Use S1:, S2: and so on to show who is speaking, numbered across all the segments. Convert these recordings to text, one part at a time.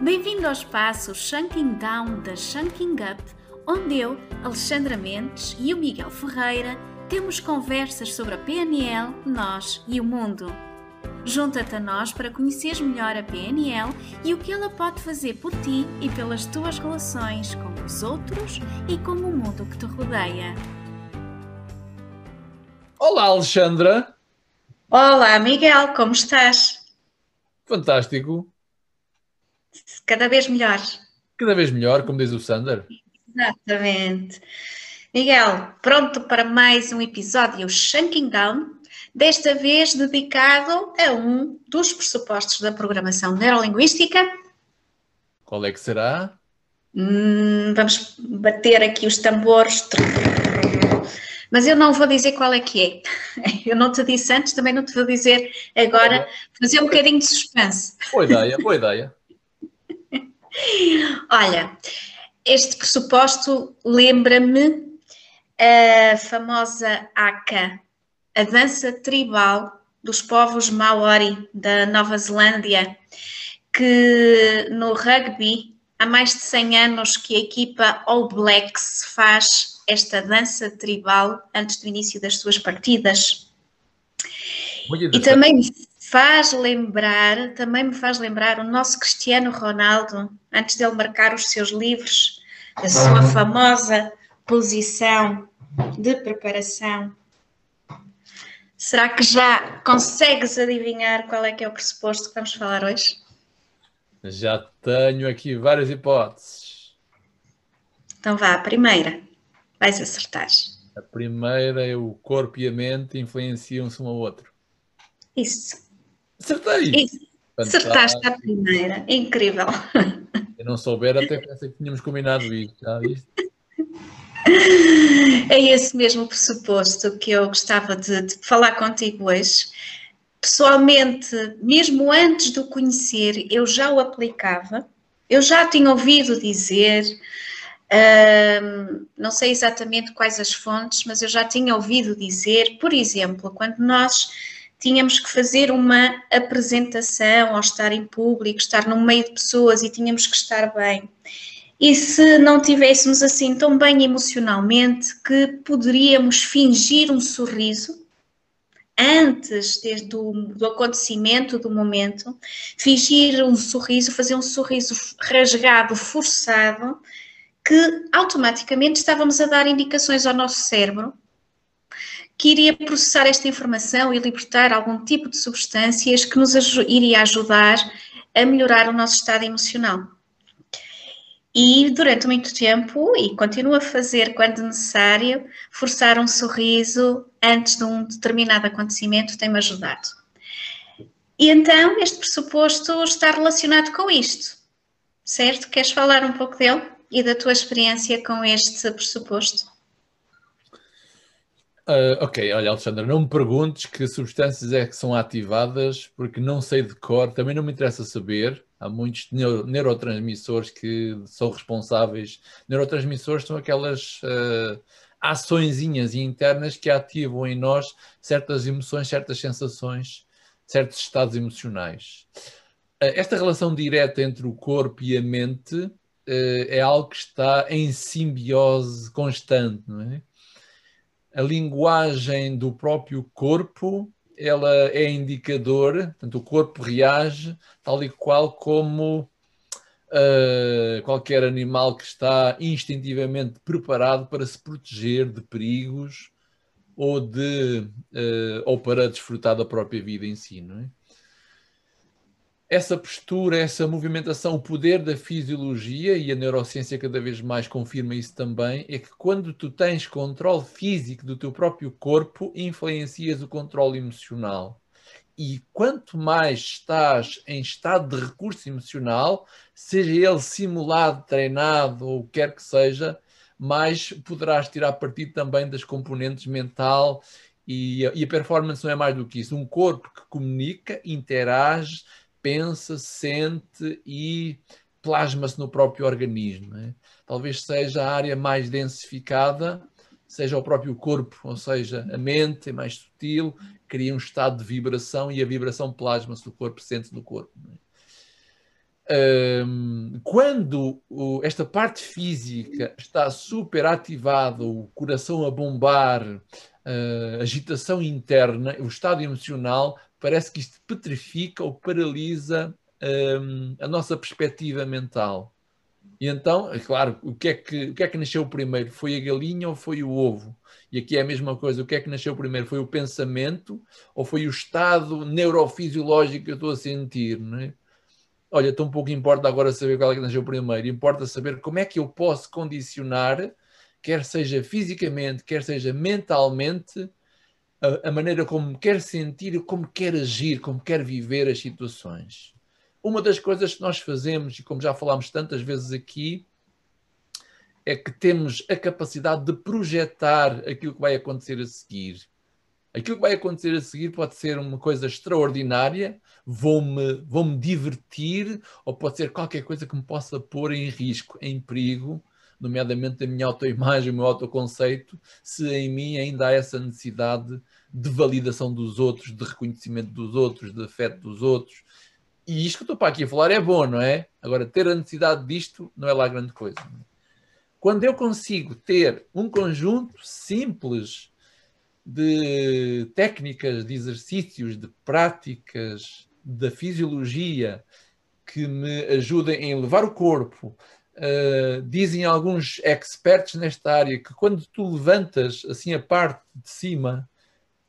S1: Bem-vindo ao espaço Shanking Down da Shanking Up, onde eu, Alexandra Mendes e o Miguel Ferreira temos conversas sobre a PNL, nós e o mundo. Junta-te a nós para conheceres melhor a PNL e o que ela pode fazer por ti e pelas tuas relações com os outros e com o mundo que te rodeia.
S2: Olá, Alexandra.
S1: Olá, Miguel, como estás?
S2: Fantástico.
S1: Cada vez melhor.
S2: Cada vez melhor, como diz o Sander.
S1: Exatamente. Miguel, pronto para mais um episódio Shanking Down, desta vez dedicado a um dos pressupostos da programação neurolinguística.
S2: Qual é que será?
S1: Hum, vamos bater aqui os tambores. Mas eu não vou dizer qual é que é. Eu não te disse antes, também não te vou dizer agora. Fazer um bocadinho de suspense.
S2: Boa ideia, boa ideia.
S1: Olha, este pressuposto lembra-me a famosa Aka, a dança tribal dos povos Maori da Nova Zelândia, que no rugby há mais de 100 anos que a equipa All Blacks faz esta dança tribal antes do início das suas partidas. E também faz lembrar, também me faz lembrar o nosso Cristiano Ronaldo, antes dele marcar os seus livros, a sua famosa posição de preparação. Será que já consegues adivinhar qual é que é o pressuposto que vamos falar hoje?
S2: Já tenho aqui várias hipóteses.
S1: Então vá, a primeira. Vais acertar.
S2: A primeira é o corpo e a mente influenciam-se um ao outro.
S1: Isso.
S2: Acertei!
S1: Isso. Acertaste a primeira. Incrível.
S2: Se não souber, até pensei que tínhamos combinado isto. Já viste?
S1: É esse mesmo pressuposto que eu gostava de, de, falar contigo hoje. Pessoalmente, mesmo antes de o conhecer, eu já o aplicava, eu já tinha ouvido dizer, hum, não sei exatamente quais as fontes, mas eu já tinha ouvido dizer, por exemplo, quando nós tínhamos que fazer uma apresentação ou estar em público, estar no meio de pessoas e tínhamos que estar bem. E se não tivéssemos assim tão bem emocionalmente que poderíamos fingir um sorriso antes do, do acontecimento, do momento, fingir um sorriso, fazer um sorriso rasgado, forçado, que automaticamente estávamos a dar indicações ao nosso cérebro que iria processar esta informação e libertar algum tipo de substâncias que nos iria ajudar a melhorar o nosso estado emocional. E durante muito tempo, e continuo a fazer quando necessário, forçar um sorriso antes de um determinado acontecimento tem-me ajudado. E então, este pressuposto está relacionado com isto, certo? Queres falar um pouco dele e da tua experiência com este pressuposto?
S2: Uh, ok, olha, Alexandra, não me perguntes que substâncias é que são ativadas, porque não sei de cor, também não me interessa saber. Há muitos neuro neurotransmissores que são responsáveis. Neurotransmissores são aquelas uh, açõezinhas internas que ativam em nós certas emoções, certas sensações, certos estados emocionais. Uh, esta relação direta entre o corpo e a mente uh, é algo que está em simbiose constante, não é? A linguagem do próprio corpo ela é indicador, portanto, o corpo reage tal e qual como uh, qualquer animal que está instintivamente preparado para se proteger de perigos ou, de, uh, ou para desfrutar da própria vida em si. Não é? Essa postura, essa movimentação, o poder da fisiologia, e a neurociência cada vez mais confirma isso também, é que quando tu tens controle físico do teu próprio corpo, influencias o controle emocional. E quanto mais estás em estado de recurso emocional, seja ele simulado, treinado ou o que quer que seja, mais poderás tirar partido também das componentes mental e, e a performance não é mais do que isso. Um corpo que comunica, interage, pensa, sente e plasma-se no próprio organismo. É? Talvez seja a área mais densificada, seja o próprio corpo, ou seja, a mente é mais sutil, cria um estado de vibração e a vibração plasma-se no corpo, sente-se no corpo. É? Quando esta parte física está super ativada, o coração a bombar, uh, agitação interna, o estado emocional, parece que isto petrifica ou paralisa um, a nossa perspectiva mental. E então, é claro, o que, é que, o que é que nasceu primeiro? Foi a galinha ou foi o ovo? E aqui é a mesma coisa. O que é que nasceu primeiro? Foi o pensamento ou foi o estado neurofisiológico que eu estou a sentir? Não é? Olha, tão pouco importa agora saber qual é que nasceu primeiro. Importa saber como é que eu posso condicionar, quer seja fisicamente, quer seja mentalmente, a, a maneira como quer sentir, como quer agir, como quer viver as situações. Uma das coisas que nós fazemos, e como já falámos tantas vezes aqui, é que temos a capacidade de projetar aquilo que vai acontecer a seguir. Aquilo que vai acontecer a seguir pode ser uma coisa extraordinária, vou-me vou -me divertir, ou pode ser qualquer coisa que me possa pôr em risco, em perigo, nomeadamente a minha autoimagem, o meu autoconceito, se em mim ainda há essa necessidade de validação dos outros, de reconhecimento dos outros, de afeto dos outros, e isto que estou para aqui a falar é bom, não é? Agora, ter a necessidade disto não é lá grande coisa. Quando eu consigo ter um conjunto simples de técnicas, de exercícios, de práticas, da fisiologia que me ajudem em levar o corpo, uh, dizem alguns experts nesta área que quando tu levantas assim a parte de cima,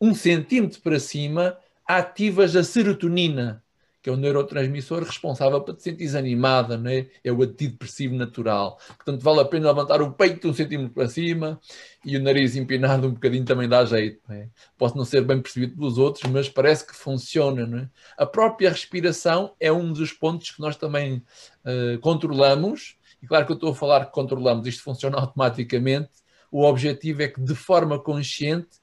S2: um centímetro para cima, ativas a serotonina que é o neurotransmissor responsável para te sentir animada, não é? é o antidepressivo natural. Portanto, vale a pena levantar o peito um centímetro para cima e o nariz empinado um bocadinho também dá jeito. Não é? Pode não ser bem percebido pelos outros, mas parece que funciona. Não é? A própria respiração é um dos pontos que nós também uh, controlamos. E claro que eu estou a falar que controlamos, isto funciona automaticamente. O objetivo é que, de forma consciente,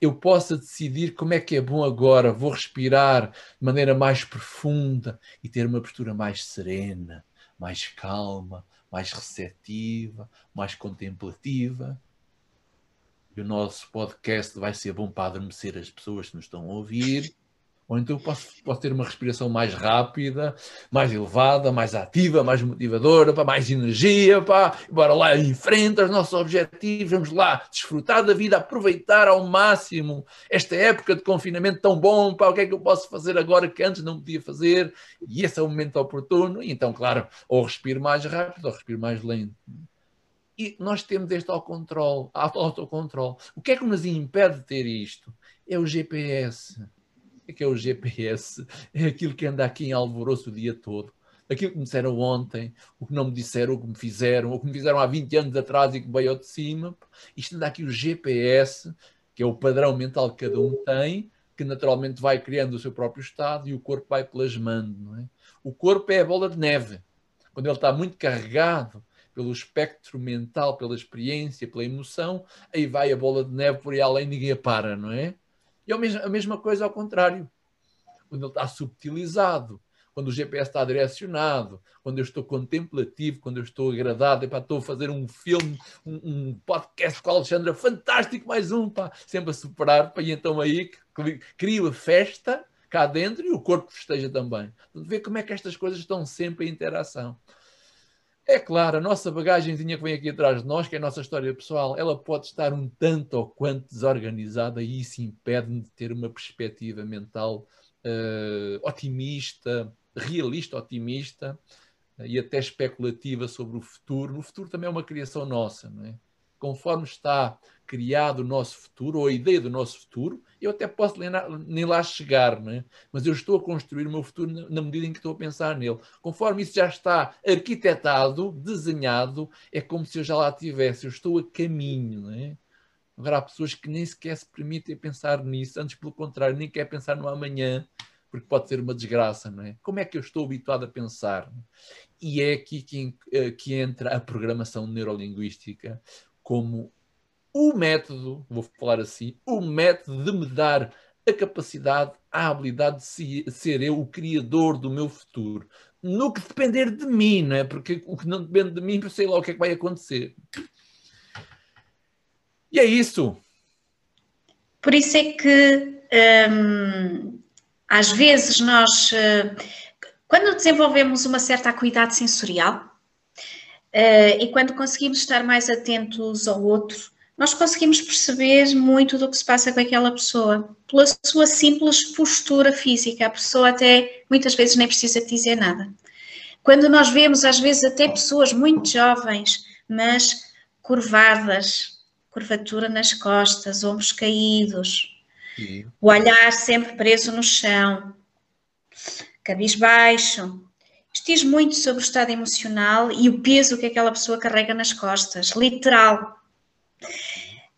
S2: eu possa decidir como é que é bom agora, vou respirar de maneira mais profunda e ter uma postura mais serena, mais calma, mais receptiva, mais contemplativa. E o nosso podcast vai ser bom para adormecer as pessoas que nos estão a ouvir ou então posso, posso ter uma respiração mais rápida, mais elevada, mais ativa, mais motivadora, para mais energia, pá, bora lá em aos nossos objetivos, vamos lá desfrutar da vida, aproveitar ao máximo esta época de confinamento tão bom, pá, o que é que eu posso fazer agora que antes não podia fazer? E esse é o momento oportuno, e então, claro, ou respiro mais rápido ou respiro mais lento. E nós temos este autocontrole, autocontrole. O que é que nos impede de ter isto? É o GPS que é o GPS? É aquilo que anda aqui em alvoroço o dia todo. Aquilo que me disseram ontem, o que não me disseram, o que me fizeram, o que me fizeram há 20 anos atrás e que veio de cima. Isto anda aqui o GPS, que é o padrão mental que cada um tem, que naturalmente vai criando o seu próprio estado e o corpo vai plasmando. Não é? O corpo é a bola de neve. Quando ele está muito carregado pelo espectro mental, pela experiência, pela emoção, aí vai a bola de neve por aí além, ninguém a para, não é? E é a mesma coisa ao contrário. Quando ele está subtilizado, quando o GPS está direcionado, quando eu estou contemplativo, quando eu estou agradado, epá, estou a fazer um filme, um, um, podcast com a Alexandra, fantástico, mais um, pá, sempre a superar, pá, e então aí crio a festa cá dentro e o corpo festeja também. Vê como é que estas coisas estão sempre em interação. É claro, a nossa bagagenzinha que vem aqui atrás de nós, que é a nossa história pessoal, ela pode estar um tanto ou quanto desorganizada e isso impede-me de ter uma perspectiva mental uh, otimista, realista, otimista uh, e até especulativa sobre o futuro. O futuro também é uma criação nossa, não é? Conforme está criado o nosso futuro, ou a ideia do nosso futuro, eu até posso nem lá chegar, não é? mas eu estou a construir o meu futuro na medida em que estou a pensar nele. Conforme isso já está arquitetado, desenhado, é como se eu já lá estivesse, eu estou a caminho. Não é? Agora, há pessoas que nem sequer se permitem pensar nisso, antes, pelo contrário, nem quer pensar no amanhã, porque pode ser uma desgraça, não é? Como é que eu estou habituado a pensar? E é aqui que, eh, que entra a programação neurolinguística como o método, vou falar assim, o método de me dar a capacidade, a habilidade de ser eu o criador do meu futuro. No que depender de mim, não é? Porque o que não depende de mim, sei lá o que é que vai acontecer. E é isso.
S1: Por isso é que hum, às vezes nós, eh, Quando desenvolvemos uma certa acuidade sensorial uh, e quando conseguimos estar mais atentos ao outro, nós conseguimos perceber muito do que se passa com aquela pessoa, pela sua simples postura física. A pessoa até muitas vezes nem precisa dizer nada. Quando nós vemos, às vezes, até pessoas muito jovens, mas curvadas, curvatura nas costas, ombros caídos, Sim. o olhar sempre preso no chão, cabisbaixo. Diz muito sobre o estado emocional e o peso que aquela pessoa carrega nas costas, literal.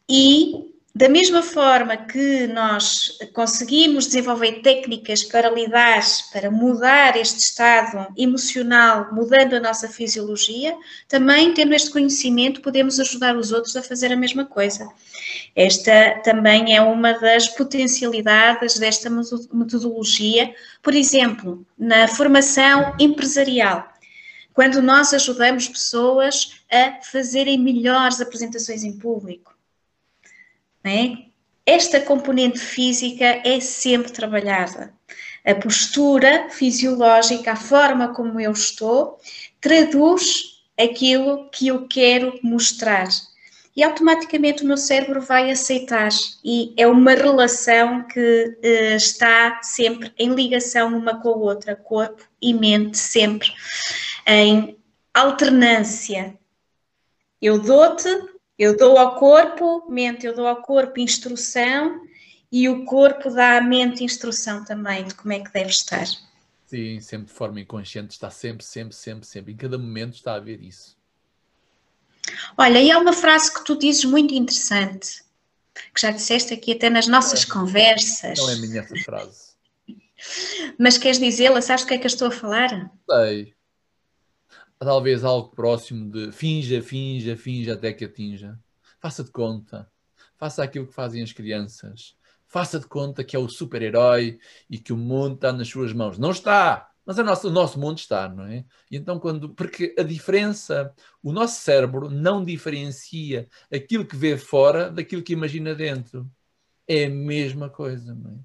S1: E da mesma forma que nós conseguimos desenvolver técnicas para lidar, para mudar este estado emocional, mudando a nossa fisiologia, também tendo este conhecimento, podemos ajudar os outros a fazer a mesma coisa. Esta também é uma das potencialidades desta metodologia, por exemplo, na formação empresarial. Quando nós ajudamos pessoas a fazerem melhores apresentações em público, é? Esta componente física é sempre trabalhada. A postura fisiológica, a forma como eu estou, traduz aquilo que eu quero mostrar. E automaticamente o meu cérebro vai aceitar. E é uma relação que uh, está sempre em ligação uma com a outra, corpo e mente, sempre em alternância. Eu dou-te eu dou ao corpo, mente, eu dou ao corpo instrução e o corpo dá à mente instrução também de como é que deve estar.
S2: Sim, sempre de forma inconsciente, está sempre, sempre, sempre, sempre. Em cada momento está a ver isso.
S1: Olha, e há uma frase que tu dizes muito interessante, que já disseste aqui até nas nossas é. conversas.
S2: Não é minha essa frase.
S1: Mas queres dizê-la? Sabes do que é que eu estou a falar?
S2: Sei talvez algo próximo de finja, finja, finja até que atinja. Faça de conta. Faça aquilo que fazem as crianças. Faça de conta que é o super-herói e que o mundo está nas suas mãos. Não está, mas nossa, o nosso mundo está, não é? E então, quando. Porque a diferença, o nosso cérebro não diferencia aquilo que vê fora daquilo que imagina dentro. É a mesma coisa, não é?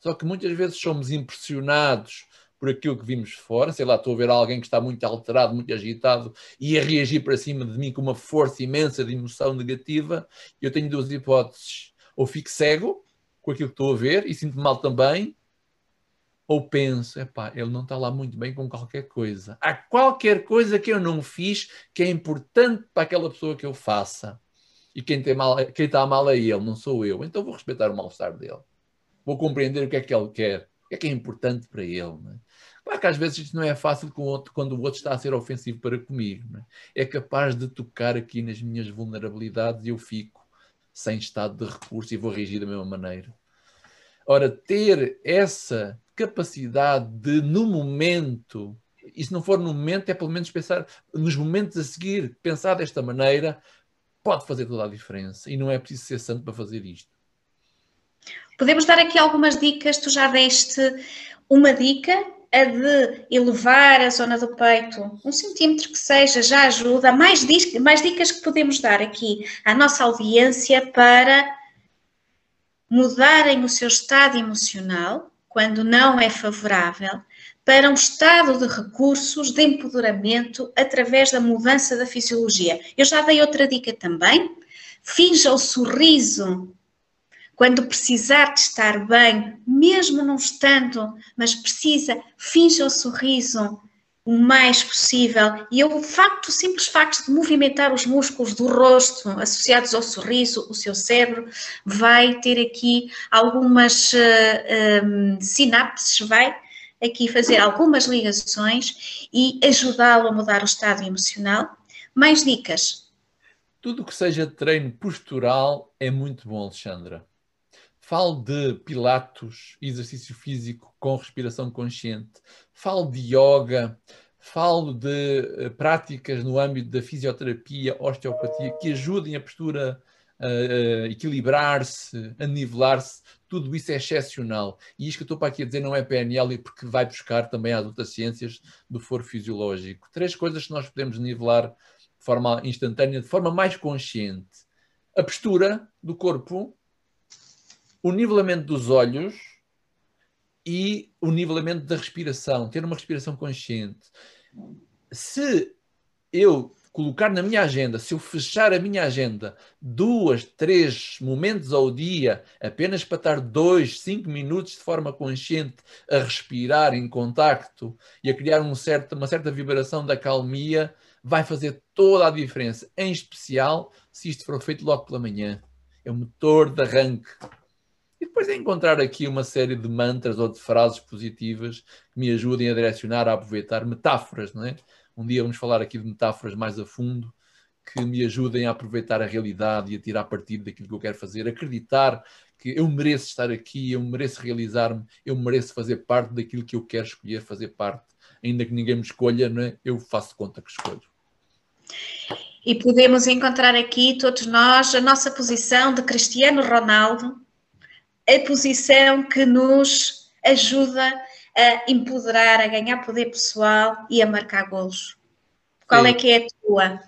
S2: Só que muitas vezes somos impressionados por aquilo que vimos fora, sei lá, estou a ver alguém que está muito alterado, muito agitado e a reagir para cima de mim com uma força imensa de emoção negativa, eu tenho duas hipóteses. Ou fico cego com aquilo que estou a ver e sinto mal também, ou penso, epá, ele não está lá muito bem com qualquer coisa. Há qualquer coisa que eu não fiz que é importante para aquela pessoa que eu faça. E quem, tem mal, quem está mal é ele, não sou eu. Então vou respeitar o mal-estar dele. Vou compreender o que é que ele quer, que é que é importante para ele. É? Claro que às vezes isto não é fácil quando o outro está a ser ofensivo para comigo. É? é? capaz de tocar aqui nas minhas vulnerabilidades e eu fico sem estado de recurso e vou reagir da mesma maneira. Ora, ter essa capacidade de, no momento, e se não for no momento, é pelo menos pensar nos momentos a seguir, pensar desta maneira, pode fazer toda a diferença. E não é preciso ser santo para fazer isto.
S1: Podemos dar aqui algumas dicas. Tu já deste uma dica a de elevar a zona do peito um centímetro que seja, já ajuda. Mais, mais dicas que podemos dar aqui à nossa audiência para mudarem o seu estado emocional, quando não é favorável, para um estado de recursos de empoderamento através da mudança da fisiologia. Eu já dei outra dica também. Finja o sorriso quando precisar de estar bem, mesmo não estando, mas precisa, finja o sorriso o mais possível. E o facto, o simples facto de movimentar os músculos do rosto associados ao sorriso, o seu cérebro vai ter aqui algumas uh, eh, um, eh, sinapses, vai aqui fazer algumas ligações e ajudá-lo a mudar o estado emocional. Mais dicas?
S2: Tudo que seja treino postural é muito bom, Alexandra. Falo de pilatos, exercício físico com respiração consciente. Falo de yoga. Falo de uh, práticas no âmbito da fisioterapia, osteopatia, que ajudem a postura a uh, equilibrar-se, a nivelar-se. Tudo isso é excepcional. E isto que eu estou para aqui a dizer não é PNL, porque vai buscar também as outras ciências do foro fisiológico. Três coisas que nós podemos nivelar de forma instantânea, de forma mais consciente. A postura do corpo, o nivelamento dos olhos e o nivelamento da respiração, ter uma respiração consciente. Se eu colocar na minha agenda, se eu fechar a minha agenda duas, três momentos ao dia, apenas para estar dois, cinco minutos de forma consciente a respirar em contacto e a criar um certo, uma certa vibração da calmia, vai fazer toda a diferença, em especial se isto for feito logo pela manhã. É o motor de arranque. E depois é encontrar aqui uma série de mantras ou de frases positivas que me ajudem a direcionar, a aproveitar metáforas, não é? Um dia vamos falar aqui de metáforas mais a fundo que me ajudem a aproveitar a realidade e a tirar partido daquilo que eu quero fazer, acreditar que eu mereço estar aqui, eu mereço realizar-me, eu mereço fazer parte daquilo que eu quero escolher fazer parte, ainda que ninguém me escolha, não é? eu faço conta que escolho.
S1: E podemos encontrar aqui, todos nós, a nossa posição de Cristiano Ronaldo, a posição que nos ajuda a empoderar, a ganhar poder pessoal e a marcar golos. Qual Sim. é que é a tua?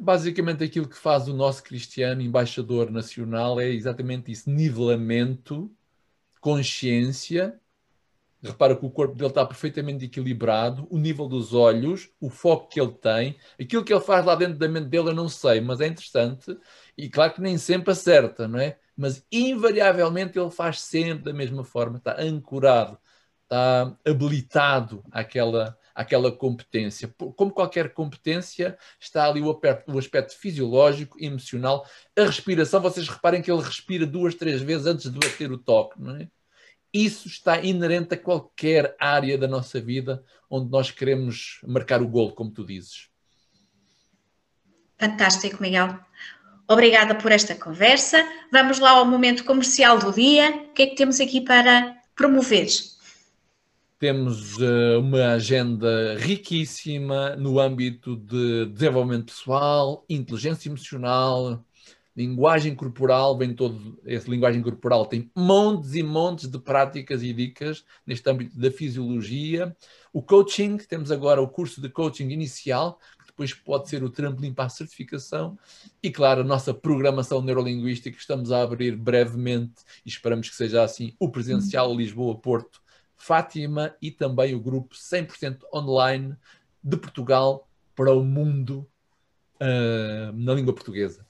S2: Basicamente aquilo que faz o nosso Cristiano, embaixador nacional, é exatamente isso: nivelamento, consciência repara que o corpo dele está perfeitamente equilibrado, o nível dos olhos, o foco que ele tem, aquilo que ele faz lá dentro da mente dele eu não sei, mas é interessante e claro que nem sempre acerta, não é? Mas invariavelmente ele faz sempre da mesma forma, está ancorado, está habilitado àquela, àquela competência. Como qualquer competência, está ali o aspecto, o aspecto fisiológico, emocional. A respiração, vocês reparem que ele respira duas, três vezes antes de bater o toque, não é? Isso está inerente a qualquer área da nossa vida onde nós queremos marcar o golo, como tu dizes.
S1: Fantástico, Miguel. Obrigada por esta conversa. Vamos lá ao momento comercial do dia. O que é que temos aqui para promover?
S2: Temos uh, uma agenda riquíssima no âmbito de desenvolvimento pessoal, inteligência emocional, linguagem corporal, vem todo, essa linguagem corporal tem montes e montes de práticas e dicas neste âmbito da fisiologia. O coaching, temos agora o curso de coaching inicial, depois pode ser o trampolim para a certificação. E, claro, a nossa programação neurolinguística, que estamos a abrir brevemente, e esperamos que seja assim, o presencial Lisboa-Porto, Fátima e também o grupo 100% online de Portugal para o mundo uh, na língua portuguesa.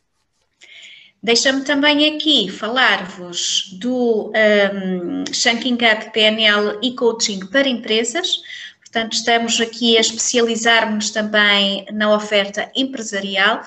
S1: Deixa-me também aqui falar-vos do um, Shanking Up PNL e Coaching para Empresas. Portanto, estamos aqui a especializar-nos também na oferta empresarial,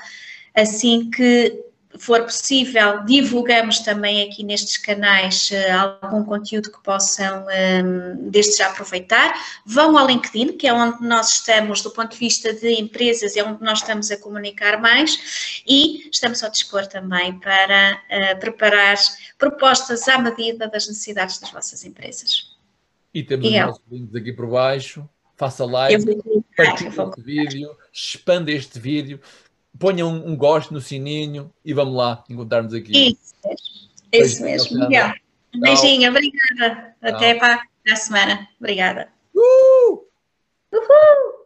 S1: assim que for possível, divulgamos também aqui nestes canais uh, algum conteúdo que possam um, ehm, desde já aproveitar. Vão ao LinkedIn, que é onde nós estamos do ponto de vista de empresas, é onde nós estamos a comunicar mais e estamos ao dispor também para uh, preparar propostas à medida das necessidades das vossas empresas.
S2: E temos e os nossos links aqui por baixo faça like, partilhe este vídeo, expanda este vídeo, ponha um, um, gosto no sininho e vamos lá encontrarmos aqui.
S1: Isso, é isso mesmo. Um beijinho, obrigada. Até para a semana. Obrigada. Uh! Uhul!